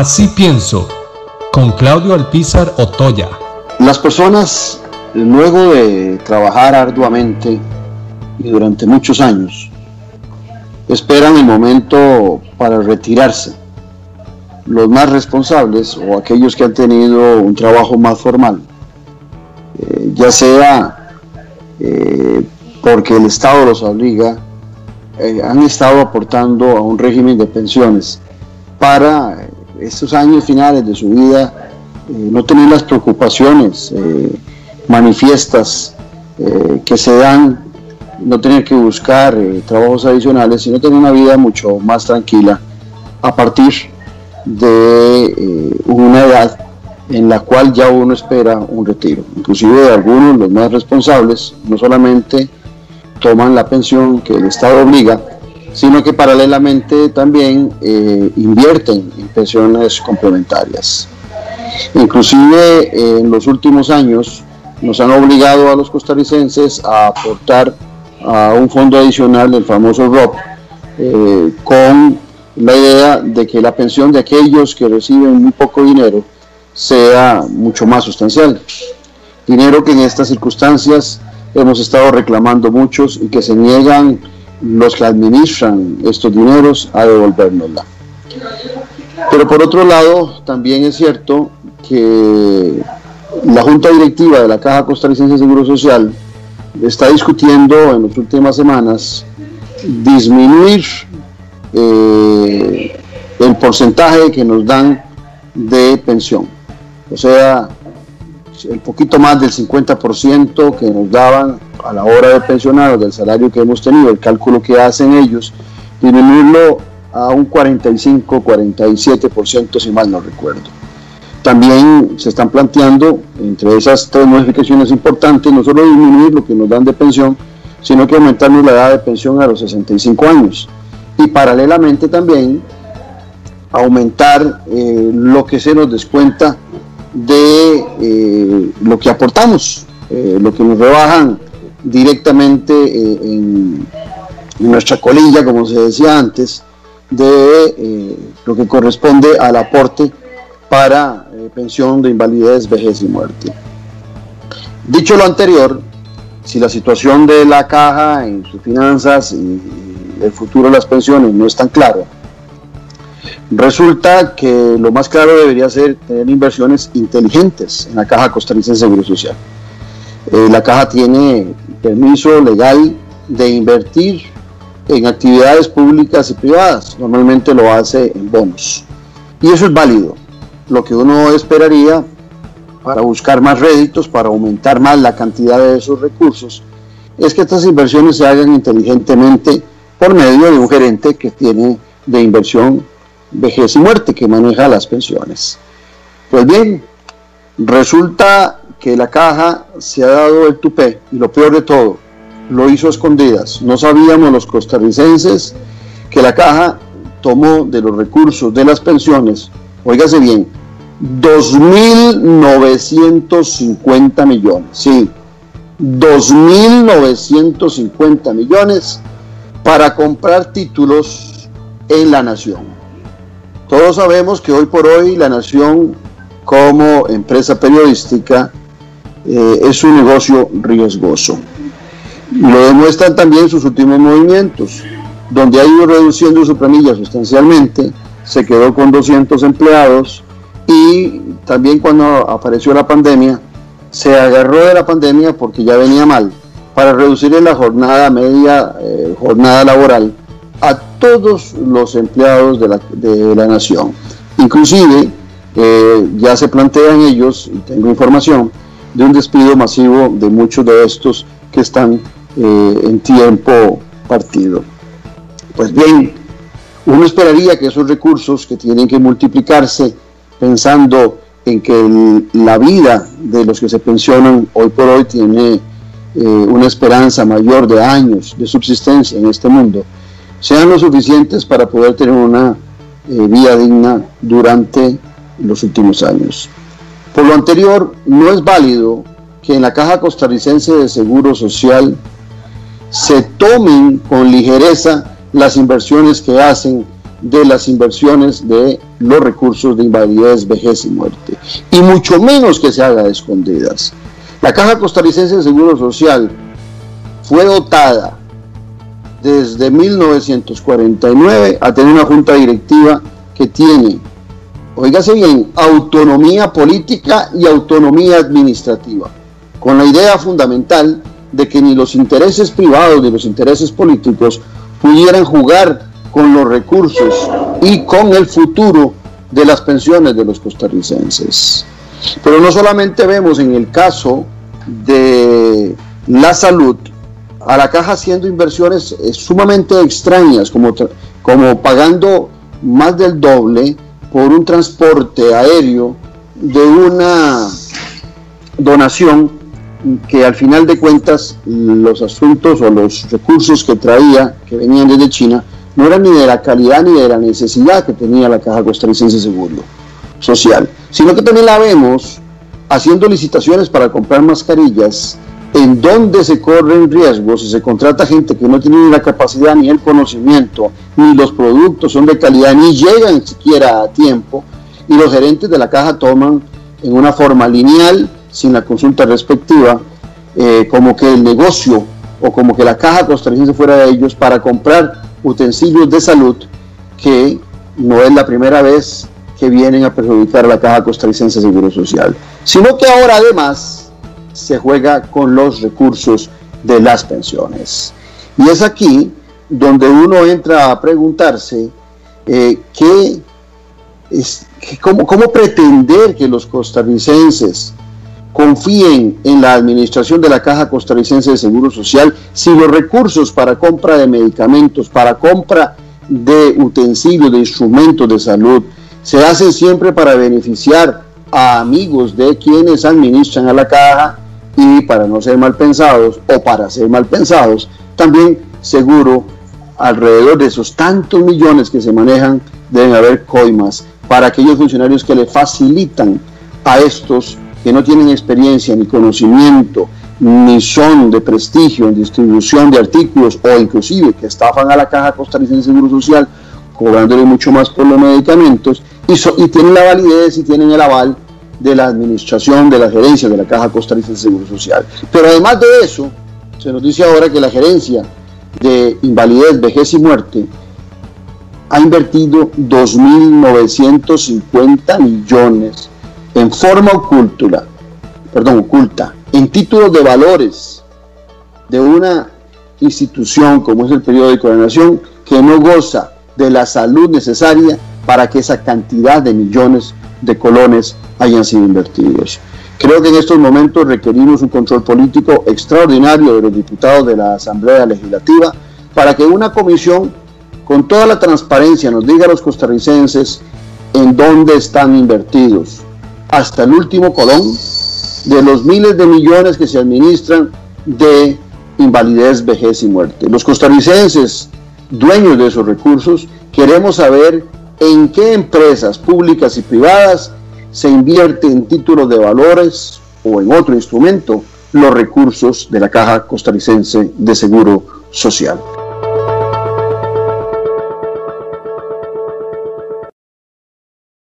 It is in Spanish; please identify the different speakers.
Speaker 1: Así pienso, con Claudio Alpizar Otoya.
Speaker 2: Las personas, luego de trabajar arduamente y durante muchos años, esperan el momento para retirarse. Los más responsables o aquellos que han tenido un trabajo más formal, eh, ya sea eh, porque el Estado los obliga, eh, han estado aportando a un régimen de pensiones para estos años finales de su vida no tener las preocupaciones manifiestas que se dan no tener que buscar eh, trabajos adicionales, sino tener una vida mucho más tranquila a partir de eh, una edad en la cual ya uno espera un retiro. Inclusive de algunos, los más responsables, no solamente toman la pensión que el Estado obliga, sino que paralelamente también eh, invierten en pensiones complementarias. Inclusive en los últimos años nos han obligado a los costarricenses a aportar a un fondo adicional del famoso ROP, eh, con la idea de que la pensión de aquellos que reciben muy poco dinero sea mucho más sustancial. Dinero que en estas circunstancias hemos estado reclamando muchos y que se niegan los que administran estos dineros a devolvernosla. Pero por otro lado, también es cierto que la Junta Directiva de la Caja Costarricense de Seguro Social está discutiendo en las últimas semanas disminuir eh, el porcentaje que nos dan de pensión. O sea, el poquito más del 50% que nos daban a la hora de pensionar del salario que hemos tenido, el cálculo que hacen ellos, disminuirlo a un 45, 47% si mal no recuerdo. También se están planteando, entre esas tres modificaciones importantes, no solo disminuir lo que nos dan de pensión, sino que aumentarnos la edad de pensión a los 65 años. Y paralelamente también aumentar eh, lo que se nos descuenta de eh, lo que aportamos, eh, lo que nos rebajan directamente en, en, nuestra colilla, como se decía antes, de lo que corresponde al aporte para eh, pensión de invalidez, vejez y muerte. Dicho lo anterior, si la situación de la caja en sus finanzas y el futuro de las pensiones no es tan claro, resulta que lo más claro debería ser tener inversiones inteligentes en la caja costarricense de Seguro Social. Eh, la caja tiene permiso legal de invertir en actividades públicas y privadas, normalmente lo hace en bonos. Y eso es válido lo que uno esperaría para buscar más réditos, para aumentar más la cantidad de esos recursos, es que estas inversiones se hagan inteligentemente por medio de un gerente que tiene de inversión vejez y muerte, que maneja las pensiones. Pues bien, resulta que la caja se ha dado el tupé y lo peor de todo, lo hizo escondidas. No sabíamos los costarricenses que la caja tomó de los recursos de las pensiones, óigase bien, 2.950 millones, sí, 2.950 millones para comprar títulos en la nación. Todos sabemos que hoy por hoy la nación como empresa periodística eh, es un negocio riesgoso. Lo demuestran también sus últimos movimientos, donde ha ido reduciendo su planilla sustancialmente, se quedó con 200 empleados, y también cuando apareció la pandemia, se agarró de la pandemia porque ya venía mal, para reducir la jornada media, eh, jornada laboral, a todos los empleados de la, de la nación. Inclusive, eh, ya se plantean ellos, tengo información, de un despido masivo de muchos de estos que están eh, en tiempo partido. Pues bien, uno esperaría que esos recursos que tienen que multiplicarse pensando en que la vida de los que se pensionan hoy por hoy tiene eh, una esperanza mayor de años de subsistencia en este mundo, sean lo suficientes para poder tener una eh, vida digna durante los últimos años. Por lo anterior, no es válido que en la Caja Costarricense de Seguro Social se tomen con ligereza las inversiones que hacen de las inversiones de los recursos de invalidez, vejez y muerte. Y mucho menos que se haga escondidas. La Caja Costarricense de Seguro Social fue dotada desde 1949 a tener una junta directiva que tiene, oígase bien, autonomía política y autonomía administrativa, con la idea fundamental de que ni los intereses privados ni los intereses políticos pudieran jugar con los recursos y con el futuro de las pensiones de los costarricenses. Pero no solamente vemos en el caso de la salud a la caja haciendo inversiones eh, sumamente extrañas, como, como pagando más del doble por un transporte aéreo de una donación que al final de cuentas los asuntos o los recursos que traía, que venían desde China, no eran ni de la calidad ni de la necesidad que tenía la Caja Costarricense de Seguro Social, sino que también la vemos haciendo licitaciones para comprar mascarillas en donde se corren riesgos y se contrata gente que no tiene ni la capacidad ni el conocimiento, ni los productos son de calidad, ni llegan siquiera a tiempo, y los gerentes de la caja toman en una forma lineal, sin la consulta respectiva, eh, como que el negocio o como que la caja costarricense fuera de ellos para comprar utensilios de salud que no es la primera vez que vienen a perjudicar a la caja costarricense de Seguro Social, sino que ahora además se juega con los recursos de las pensiones. Y es aquí donde uno entra a preguntarse eh, qué es, cómo, cómo pretender que los costarricenses confíen en la administración de la Caja Costarricense de Seguro Social si los recursos para compra de medicamentos, para compra de utensilios, de instrumentos de salud, se hacen siempre para beneficiar a amigos de quienes administran a la caja y para no ser mal pensados o para ser mal pensados, también seguro alrededor de esos tantos millones que se manejan deben haber coimas para aquellos funcionarios que le facilitan a estos que no tienen experiencia ni conocimiento, ni son de prestigio en distribución de artículos o inclusive que estafan a la Caja Costarricense de Seguro Social cobrándole mucho más por los medicamentos y, y tienen la validez y tienen el aval de la administración, de la gerencia de la Caja Costarricense de Seguro Social. Pero además de eso, se nos dice ahora que la gerencia de invalidez, vejez y muerte ha invertido 2.950 millones en forma oculta, perdón, oculta, en títulos de valores de una institución como es el periódico de la Nación, que no goza de la salud necesaria para que esa cantidad de millones de colones hayan sido invertidos. Creo que en estos momentos requerimos un control político extraordinario de los diputados de la Asamblea Legislativa para que una comisión con toda la transparencia nos diga a los costarricenses en dónde están invertidos, hasta el último colón de los miles de millones que se administran de invalidez, vejez y muerte. Los costarricenses, dueños de esos recursos, queremos saber en qué empresas públicas y privadas se invierte en títulos de valores o en otro instrumento los recursos de la Caja Costarricense de Seguro Social.